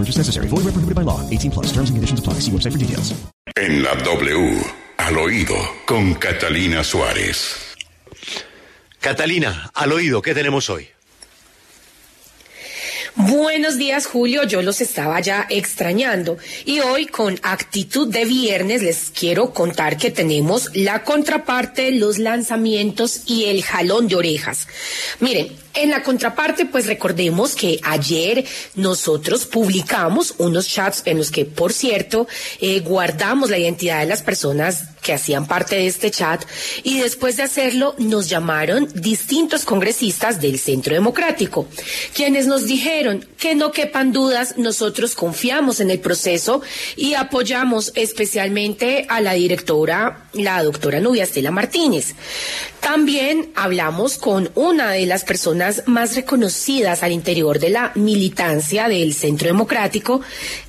No purchase necessary. Void where prohibited by law. 18 plus. Terms and conditions apply. See website for details. En la W, al oído, con Catalina Suárez. Catalina, al oído, ¿qué tenemos hoy? Buenos días, Julio. Yo los estaba ya extrañando. Y hoy, con actitud de viernes, les quiero contar que tenemos la contraparte, los lanzamientos y el jalón de orejas. Miren, en la contraparte, pues recordemos que ayer nosotros publicamos unos chats en los que, por cierto, eh, guardamos la identidad de las personas hacían parte de este chat y después de hacerlo nos llamaron distintos congresistas del Centro Democrático, quienes nos dijeron que no quepan dudas, nosotros confiamos en el proceso y apoyamos especialmente a la directora, la doctora Nubia Estela Martínez. También hablamos con una de las personas más reconocidas al interior de la militancia del Centro Democrático,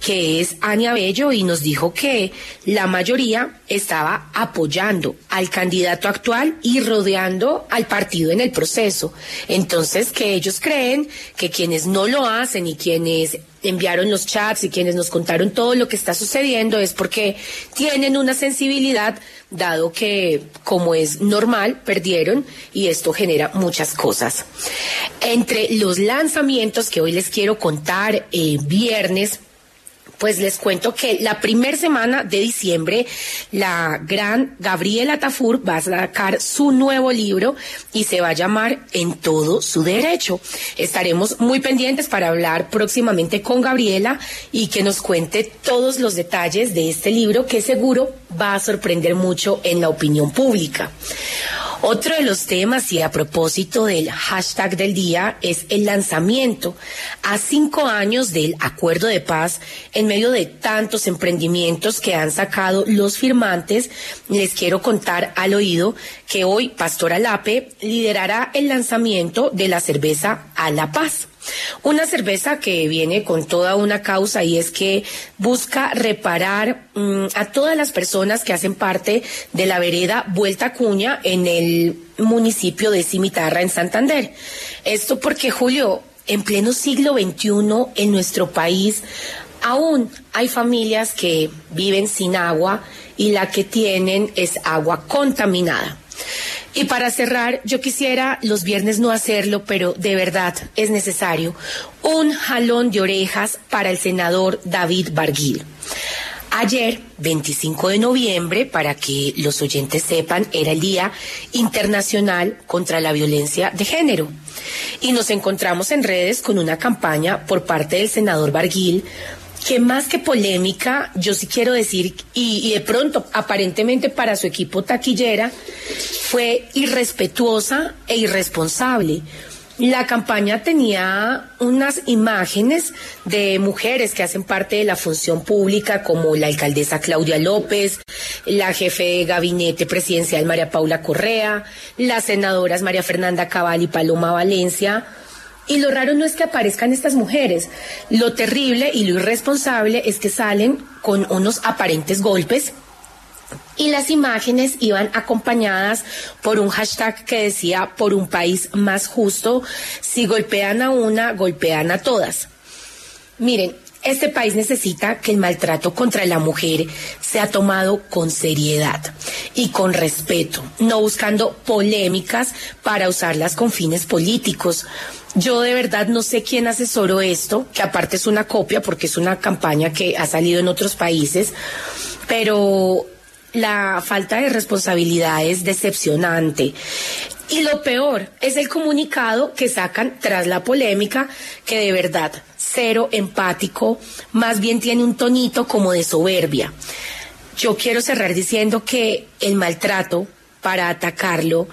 que es Ania Bello, y nos dijo que la mayoría estaba apoyando al candidato actual y rodeando al partido en el proceso. Entonces, que ellos creen que quienes no lo hacen y quienes enviaron los chats y quienes nos contaron todo lo que está sucediendo es porque tienen una sensibilidad, dado que, como es normal, perdieron y esto genera muchas cosas. Entre los lanzamientos que hoy les quiero contar, eh, viernes, pues les cuento que la primera semana de diciembre, la gran Gabriela Tafur va a sacar su nuevo libro y se va a llamar En todo su derecho. Estaremos muy pendientes para hablar próximamente con Gabriela y que nos cuente todos los detalles de este libro que seguro va a sorprender mucho en la opinión pública. Otro de los temas y a propósito del hashtag del día es el lanzamiento a cinco años del acuerdo de paz en medio de tantos emprendimientos que han sacado los firmantes. Les quiero contar al oído que hoy Pastor Alape liderará el lanzamiento de la cerveza a la paz. Una cerveza que viene con toda una causa y es que busca reparar mm, a todas las personas que hacen parte de la vereda Vuelta Cuña en el municipio de Cimitarra en Santander. Esto porque, Julio, en pleno siglo XXI en nuestro país aún hay familias que viven sin agua y la que tienen es agua contaminada. Y para cerrar, yo quisiera los viernes no hacerlo, pero de verdad es necesario un jalón de orejas para el senador David Barguil. Ayer, 25 de noviembre, para que los oyentes sepan, era el Día Internacional contra la Violencia de Género. Y nos encontramos en redes con una campaña por parte del senador Barguil que más que polémica, yo sí quiero decir, y, de pronto, aparentemente para su equipo taquillera, fue irrespetuosa e irresponsable. La campaña tenía unas imágenes de mujeres que hacen parte de la función pública, como la alcaldesa Claudia López, la jefe de gabinete presidencial María Paula Correa, las senadoras María Fernanda Cabal y Paloma Valencia, y lo raro no es que aparezcan estas mujeres. Lo terrible y lo irresponsable es que salen con unos aparentes golpes y las imágenes iban acompañadas por un hashtag que decía por un país más justo, si golpean a una, golpean a todas. Miren, este país necesita que el maltrato contra la mujer sea tomado con seriedad y con respeto, no buscando polémicas para usarlas con fines políticos. Yo de verdad no sé quién asesoró esto, que aparte es una copia porque es una campaña que ha salido en otros países, pero la falta de responsabilidad es decepcionante. Y lo peor es el comunicado que sacan tras la polémica, que de verdad, cero empático, más bien tiene un tonito como de soberbia. Yo quiero cerrar diciendo que el maltrato, para atacarlo,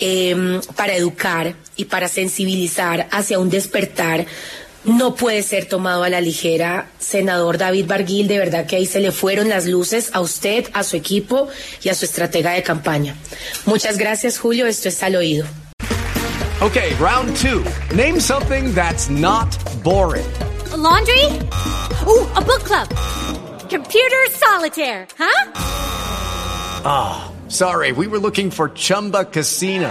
eh, para educar y para sensibilizar hacia un despertar, no puede ser tomado a la ligera. Senador David Barguil, de verdad que ahí se le fueron las luces a usted, a su equipo y a su estratega de campaña. Muchas gracias, Julio. Esto es al oído. Okay, round two. Name something that's not boring. A laundry? Ooh, a book club. Computer solitaire, huh? Ah, oh, sorry. We were looking for Chumba Casino.